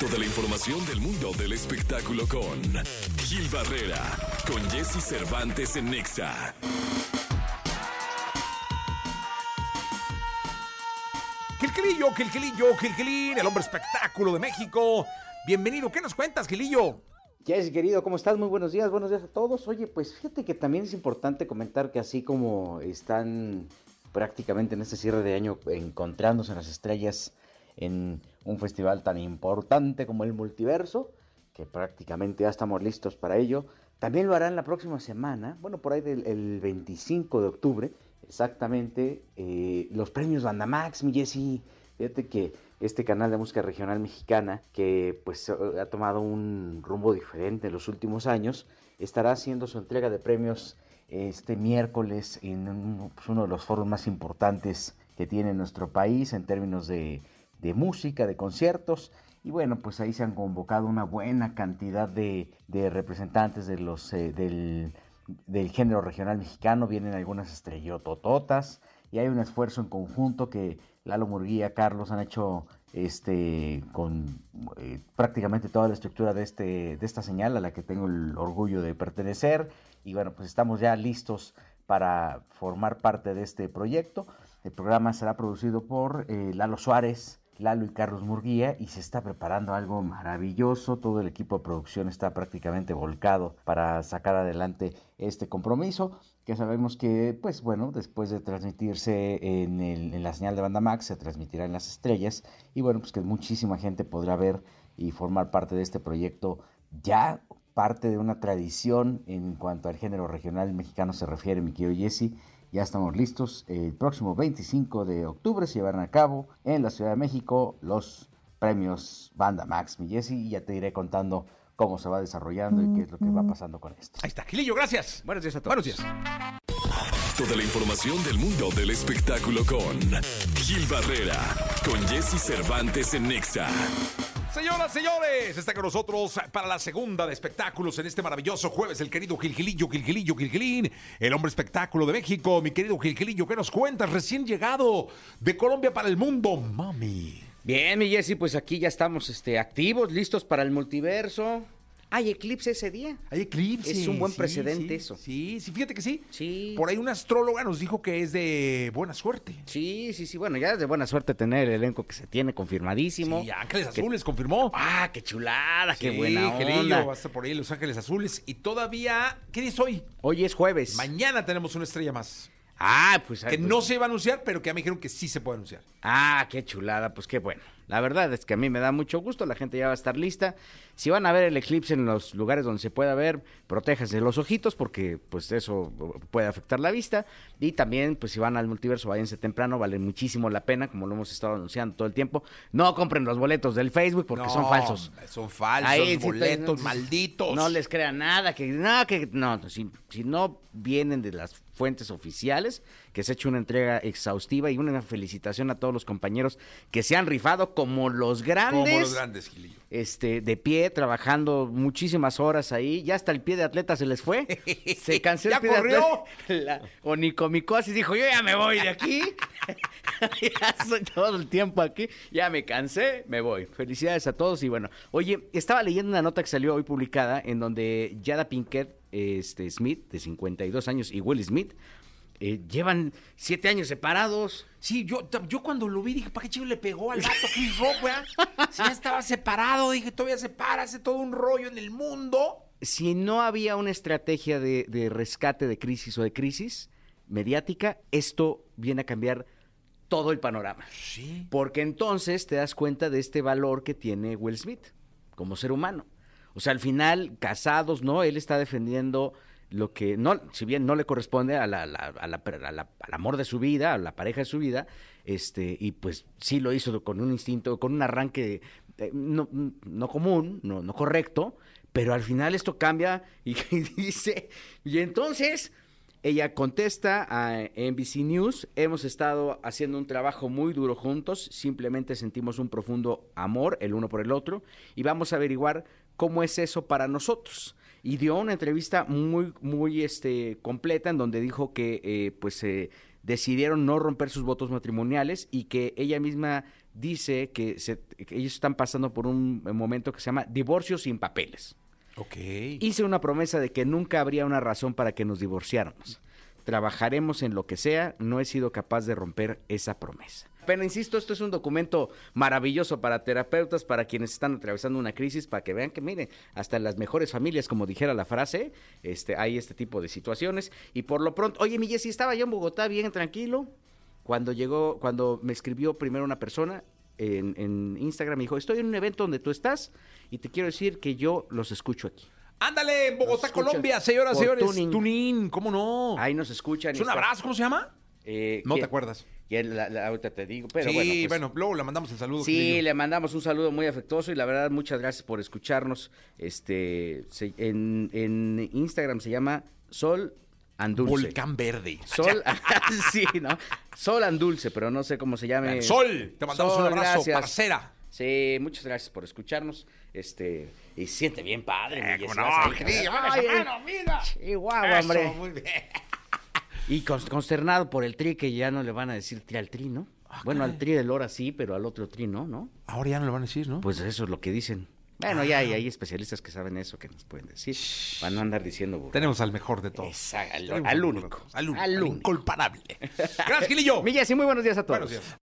Toda la información del mundo del espectáculo con Gil Barrera, con Jesse Cervantes en Nexa. Gilgilillo, Gilgilillo, Gilgilín, el hombre espectáculo de México. Bienvenido, ¿qué nos cuentas, Gilillo? Jesse, querido, ¿cómo estás? Muy buenos días, buenos días a todos. Oye, pues fíjate que también es importante comentar que así como están prácticamente en este cierre de año encontrándose las estrellas en un festival tan importante como el Multiverso, que prácticamente ya estamos listos para ello, también lo harán la próxima semana, bueno, por ahí del el 25 de octubre, exactamente, eh, los premios Bandamax, mi Jesse. Fíjate que este canal de música regional mexicana, que pues ha tomado un rumbo diferente en los últimos años, estará haciendo su entrega de premios este miércoles en un, pues, uno de los foros más importantes que tiene nuestro país en términos de, de música, de conciertos. Y bueno, pues ahí se han convocado una buena cantidad de, representantes de los, eh, del, del, género regional mexicano. Vienen algunas estrellotototas y hay un esfuerzo en conjunto que Lalo Murguía, Carlos han hecho este con eh, prácticamente toda la estructura de este de esta señal a la que tengo el orgullo de pertenecer y bueno pues estamos ya listos para formar parte de este proyecto el programa será producido por eh, Lalo Suárez Lalo y Carlos Murguía y se está preparando algo maravilloso. Todo el equipo de producción está prácticamente volcado para sacar adelante este compromiso. Que sabemos que, pues bueno, después de transmitirse en, el, en la señal de banda Max, se transmitirá en las estrellas. Y bueno, pues que muchísima gente podrá ver y formar parte de este proyecto ya parte de una tradición en cuanto al género regional mexicano se refiere, mi querido Jesse ya estamos listos. El próximo 25 de octubre se llevarán a cabo en la Ciudad de México los premios Banda Max, mi Jesse, y ya te iré contando cómo se va desarrollando y qué es lo que va pasando con esto. Ahí está, Gilillo, gracias. Buenos días a todos. Buenos días. Toda la información del mundo del espectáculo con Gil Barrera, con Jesse Cervantes en Nexa. Señoras, señores, está con nosotros para la segunda de espectáculos en este maravilloso jueves el querido Gilgilillo, Gilgilillo, Gilgilín, el hombre espectáculo de México. Mi querido Gilgilillo, ¿qué nos cuentas? Recién llegado de Colombia para el mundo, mami. Bien, mi Jesse, pues aquí ya estamos este, activos, listos para el multiverso. Hay eclipse ese día. Hay eclipse. Es un buen sí, precedente sí, eso. Sí, sí, fíjate que sí. Sí. Por ahí una astróloga nos dijo que es de buena suerte. Sí, sí, sí. Bueno, ya es de buena suerte tener el elenco que se tiene confirmadísimo. Sí, Ángeles Que- Azules confirmó. Ah, qué chulada, qué buena Gelillo, onda. va a estar por ahí Los Ángeles Azules. Y todavía, ¿qué día es hoy? Hoy es jueves. Mañana tenemos una estrella más. Ah, pues. Que pues- no se iba a anunciar, pero que ya me dijeron que sí se puede anunciar. Ah, qué chulada, pues qué bueno. La verdad es que a mí me da mucho gusto, la gente ya va a estar lista. Si van a ver el eclipse en los lugares donde se pueda ver, protéjanse los ojitos porque pues eso puede afectar la vista. Y también, pues si van al multiverso, váyanse temprano, vale muchísimo la pena, como lo hemos estado anunciando todo el tiempo. No compren los boletos del Facebook porque No, son falsos. Son falsos, Ahí boletos malditos. No les crean nada, que no, que no, si, si no vienen de las fuentes oficiales, que se ha hecho una entrega exhaustiva y una felicitación a todos los compañeros que se han rifado como los grandes, Como los grandes, Gilillo. este, de pie, trabajando muchísimas horas ahí, ya hasta el pie de atleta se les fue, se ¿Ya el pie de corrió? atleta, la onicomicosis dijo, yo ya me voy de aquí, ya estoy todo el tiempo aquí, ya me cansé, me voy. Felicidades a todos y bueno, oye, estaba leyendo una nota que salió hoy publicada en donde Yada Pinkett este, Smith, de 52 años, y Will Smith, eh, llevan siete años separados. Sí, yo, yo cuando lo vi dije, ¿para qué chido le pegó al vato Chris Rock, weá? Si ya estaba separado, dije, todavía se para, hace todo un rollo en el mundo. Si no había una estrategia de, de rescate de crisis o de crisis mediática, esto viene a cambiar todo el panorama. Sí. Porque entonces te das cuenta de este valor que tiene Will Smith como ser humano. O sea, al final, casados, ¿no? Él está defendiendo lo que, no, si bien no le corresponde a la, al amor de su vida, a la pareja de su vida, este, y pues sí lo hizo con un instinto, con un arranque eh, no, no común, no, no correcto, pero al final esto cambia y, y dice, y entonces ella contesta a NBC News, hemos estado haciendo un trabajo muy duro juntos, simplemente sentimos un profundo amor el uno por el otro y vamos a averiguar cómo es eso para nosotros. Y dio una entrevista muy, muy este, completa en donde dijo que eh, pues eh, decidieron no romper sus votos matrimoniales y que ella misma dice que, se- que ellos están pasando por un momento que se llama divorcio sin papeles. Ok. Hice una promesa de que nunca habría una razón para que nos divorciáramos. Trabajaremos en lo que sea, no he sido capaz de romper esa promesa. Pero insisto, esto es un documento maravilloso para terapeutas, para quienes están atravesando una crisis, para que vean que, miren, hasta en las mejores familias, como dijera la frase, este, hay este tipo de situaciones. Y por lo pronto, oye, mi Jessy, estaba yo en Bogotá bien tranquilo. Cuando llegó, cuando me escribió primero una persona en, en Instagram, me dijo, estoy en un evento donde tú estás y te quiero decir que yo los escucho aquí. Ándale, en Bogotá, Colombia, señoras y señores. Tuning. Tuning, ¿cómo no? Ahí nos escuchan. es un abrazo, ¿cómo se llama? Eh, No te acuerdas. Ya la- la- ahorita te digo, pero sí, bueno. pues, bueno, luego le mandamos el saludo. Sí, le mandamos un saludo muy afectuoso y la verdad muchas gracias por escucharnos. Este, se- en, en Instagram se llama Sol Andulce. Volcán Verde. Sol, sí, ¿no? Sol Andulce, pero no sé cómo se llame. Sol, te mandamos Sol, un abrazo, gracias. parcera. Sí, muchas gracias por escucharnos. Este, y siente bien padre. Eh, no, ahí, Gilillo, ay, esa ay, mano, mira. Chihuahua, Eso, hombre. muy bien. Y cons- consternado por el tri que ya no le van a decir tri al tri, ¿no? bueno, al tri del Lora sí, pero al otro tri no, ¿no? Ahora ya no lo van a decir, ¿no? Pues eso es lo que dicen. Bueno, ya hay, hay especialistas que saben eso, que nos pueden decir. Para no andar diciendo. Tenemos al mejor de todos. Exacto, al- al único. Al único. al al único. incomparable. Gracias, Gilillo. Mi Jessy, muy buenos días a todos. Buenos días.